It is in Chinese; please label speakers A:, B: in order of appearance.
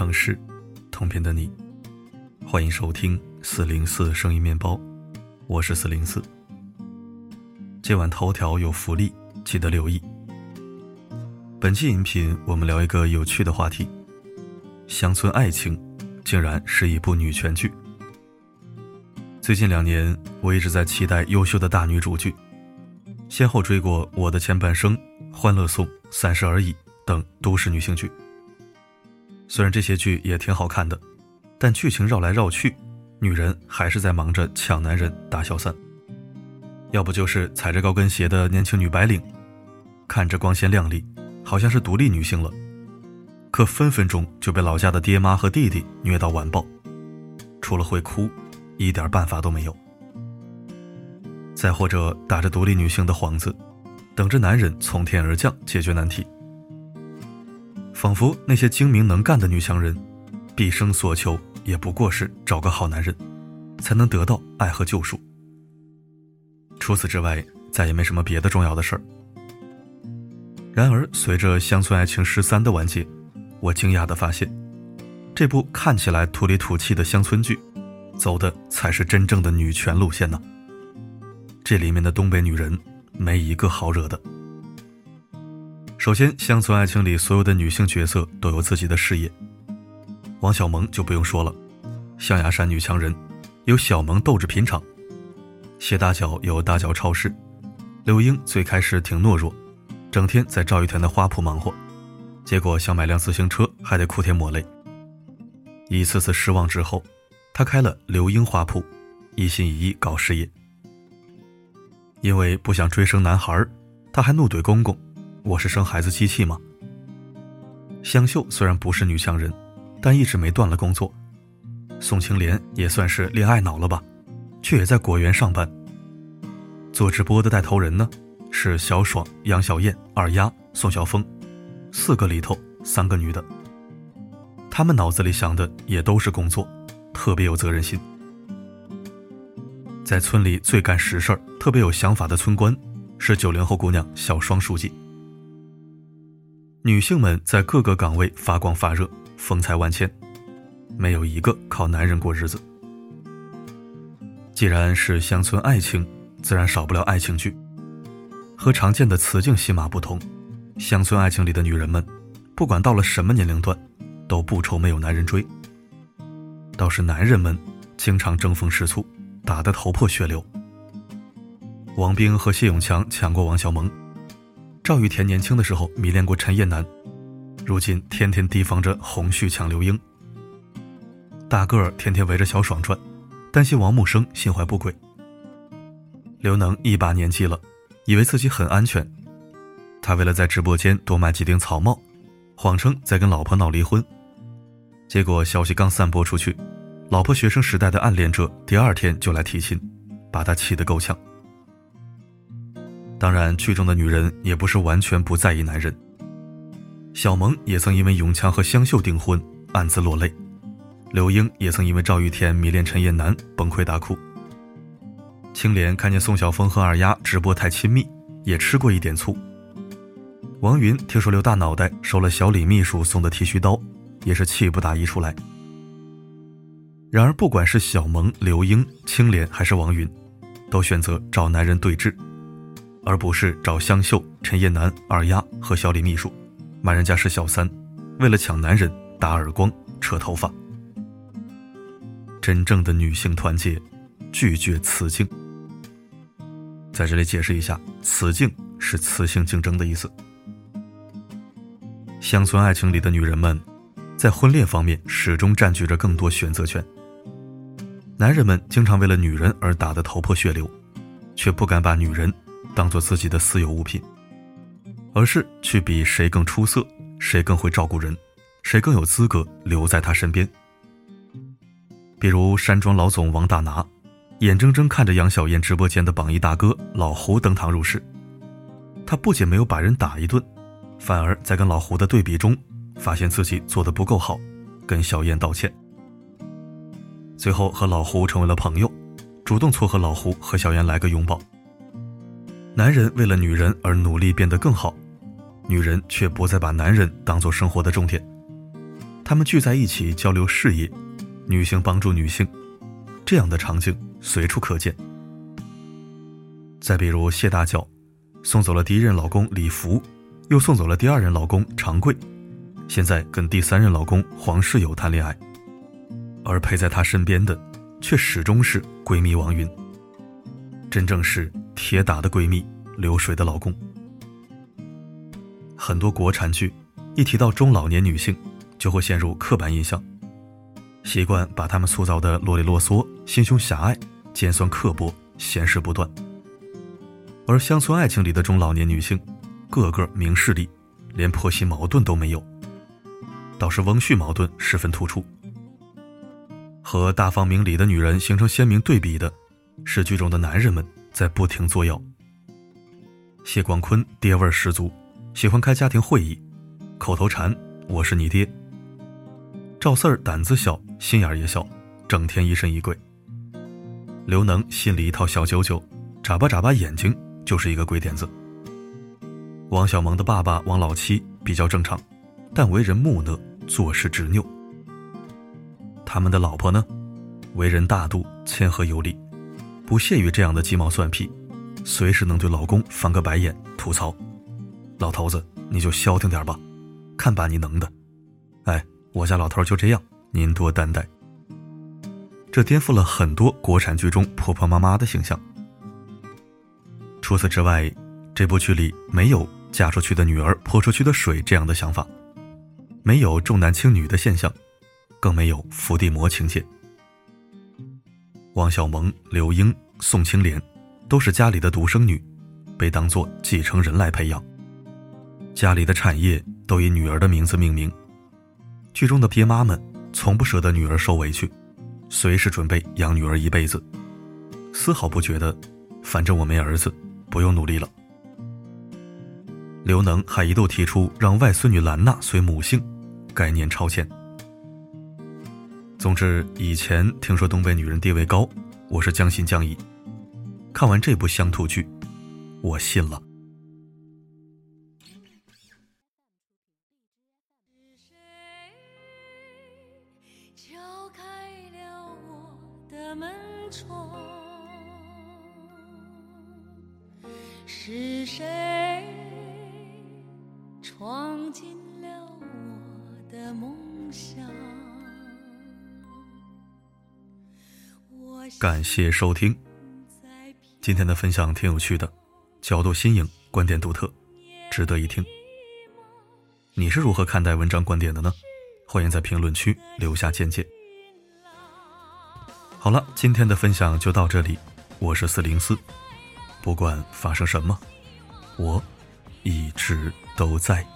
A: 城市，同频的你，欢迎收听四零四声音面包，我是四零四。今晚头条有福利，记得留意。本期音频我们聊一个有趣的话题：乡村爱情竟然是一部女权剧。最近两年，我一直在期待优秀的大女主剧，先后追过《我的前半生》《欢乐颂》《三十而已》等都市女性剧。虽然这些剧也挺好看的，但剧情绕来绕去，女人还是在忙着抢男人、打小三。要不就是踩着高跟鞋的年轻女白领，看着光鲜亮丽，好像是独立女性了，可分分钟就被老家的爹妈和弟弟虐到完爆，除了会哭，一点办法都没有。再或者打着独立女性的幌子，等着男人从天而降解决难题。仿佛那些精明能干的女强人，毕生所求也不过是找个好男人，才能得到爱和救赎。除此之外，再也没什么别的重要的事儿。然而，随着《乡村爱情十三》的完结，我惊讶地发现，这部看起来土里土气的乡村剧，走的才是真正的女权路线呢。这里面的东北女人，没一个好惹的。首先，乡村爱情里所有的女性角色都有自己的事业。王小蒙就不用说了，象牙山女强人，有小蒙豆制品厂；谢大脚有大脚超市。刘英最开始挺懦弱，整天在赵玉田的花圃忙活，结果想买辆自行车还得哭天抹泪。一次次失望之后，她开了刘英花铺，一心一意搞事业。因为不想追生男孩，她还怒怼公公。我是生孩子机器吗？香秀虽然不是女强人，但一直没断了工作。宋青莲也算是恋爱脑了吧，却也在果园上班。做直播的带头人呢，是小爽、杨小燕、二丫、宋晓峰，四个里头三个女的。他们脑子里想的也都是工作，特别有责任心。在村里最干实事、特别有想法的村官，是九零后姑娘小双书记。女性们在各个岗位发光发热，风采万千，没有一个靠男人过日子。既然是乡村爱情，自然少不了爱情剧。和常见的雌竞戏码不同，乡村爱情里的女人们，不管到了什么年龄段，都不愁没有男人追。倒是男人们经常争风吃醋，打得头破血流。王兵和谢永强抢过王小蒙。赵玉田年轻的时候迷恋过陈燕南，如今天天提防着洪旭抢刘英。大个儿天天围着小爽转，担心王木生心怀不轨。刘能一把年纪了，以为自己很安全，他为了在直播间多卖几顶草帽，谎称在跟老婆闹离婚。结果消息刚散播出去，老婆学生时代的暗恋者第二天就来提亲，把他气得够呛。当然，剧中的女人也不是完全不在意男人。小萌也曾因为永强和香秀订婚暗自落泪，刘英也曾因为赵玉田迷恋陈彦南崩溃大哭。青莲看见宋晓峰和二丫直播太亲密，也吃过一点醋。王云听说刘大脑袋收了小李秘书送的剃须刀，也是气不打一处来。然而，不管是小萌、刘英、青莲还是王云，都选择找男人对峙。而不是找香秀、陈叶楠、二丫和小李秘书，骂人家是小三，为了抢男人打耳光、扯头发。真正的女性团结，拒绝雌竞。在这里解释一下，雌竞是雌性竞争的意思。乡村爱情里的女人们，在婚恋方面始终占据着更多选择权。男人们经常为了女人而打得头破血流，却不敢把女人。当做自己的私有物品，而是去比谁更出色，谁更会照顾人，谁更有资格留在他身边。比如山庄老总王大拿，眼睁睁看着杨小燕直播间的榜一大哥老胡登堂入室，他不仅没有把人打一顿，反而在跟老胡的对比中，发现自己做的不够好，跟小燕道歉，最后和老胡成为了朋友，主动撮合老胡和小燕来个拥抱。男人为了女人而努力变得更好，女人却不再把男人当做生活的重点。他们聚在一起交流事业，女性帮助女性，这样的场景随处可见。再比如谢大脚，送走了第一任老公李福，又送走了第二任老公常贵，现在跟第三任老公黄世友谈恋爱，而陪在她身边的，却始终是闺蜜王云。真正是铁打的闺蜜，流水的老公。很多国产剧一提到中老年女性，就会陷入刻板印象，习惯把她们塑造的啰里啰嗦、心胸狭隘、尖酸刻薄、闲事不断。而乡村爱情里的中老年女性，个个明事理，连婆媳矛盾都没有，倒是翁婿矛盾十分突出。和大方明理的女人形成鲜明对比的。是剧中的男人们在不停作妖。谢广坤爹味十足，喜欢开家庭会议，口头禅“我是你爹”。赵四儿胆子小，心眼也小，整天疑神疑鬼。刘能心里一套小九九，眨巴眨巴眼睛就是一个鬼点子。王小蒙的爸爸王老七比较正常，但为人木讷，做事执拗。他们的老婆呢，为人大度，谦和有礼。不屑于这样的鸡毛蒜皮，随时能对老公翻个白眼吐槽：“老头子，你就消停点吧，看把你能的！”哎，我家老头就这样，您多担待。这颠覆了很多国产剧中婆婆妈妈的形象。除此之外，这部剧里没有嫁出去的女儿泼出去的水这样的想法，没有重男轻女的现象，更没有伏地魔情节。王小蒙、刘英、宋青莲，都是家里的独生女，被当作继承人来培养。家里的产业都以女儿的名字命名。剧中的爹妈们从不舍得女儿受委屈，随时准备养女儿一辈子，丝毫不觉得，反正我没儿子，不用努力了。刘能还一度提出让外孙女兰娜随母姓，概念超前。总之，以前听说东北女人地位高，我是将信将疑。看完这部乡土剧，我信了。是谁敲开了我的门窗？是谁闯进了我的梦乡？感谢收听，今天的分享挺有趣的，角度新颖，观点独特，值得一听。你是如何看待文章观点的呢？欢迎在评论区留下见解。好了，今天的分享就到这里，我是四零四，不管发生什么，我一直都在。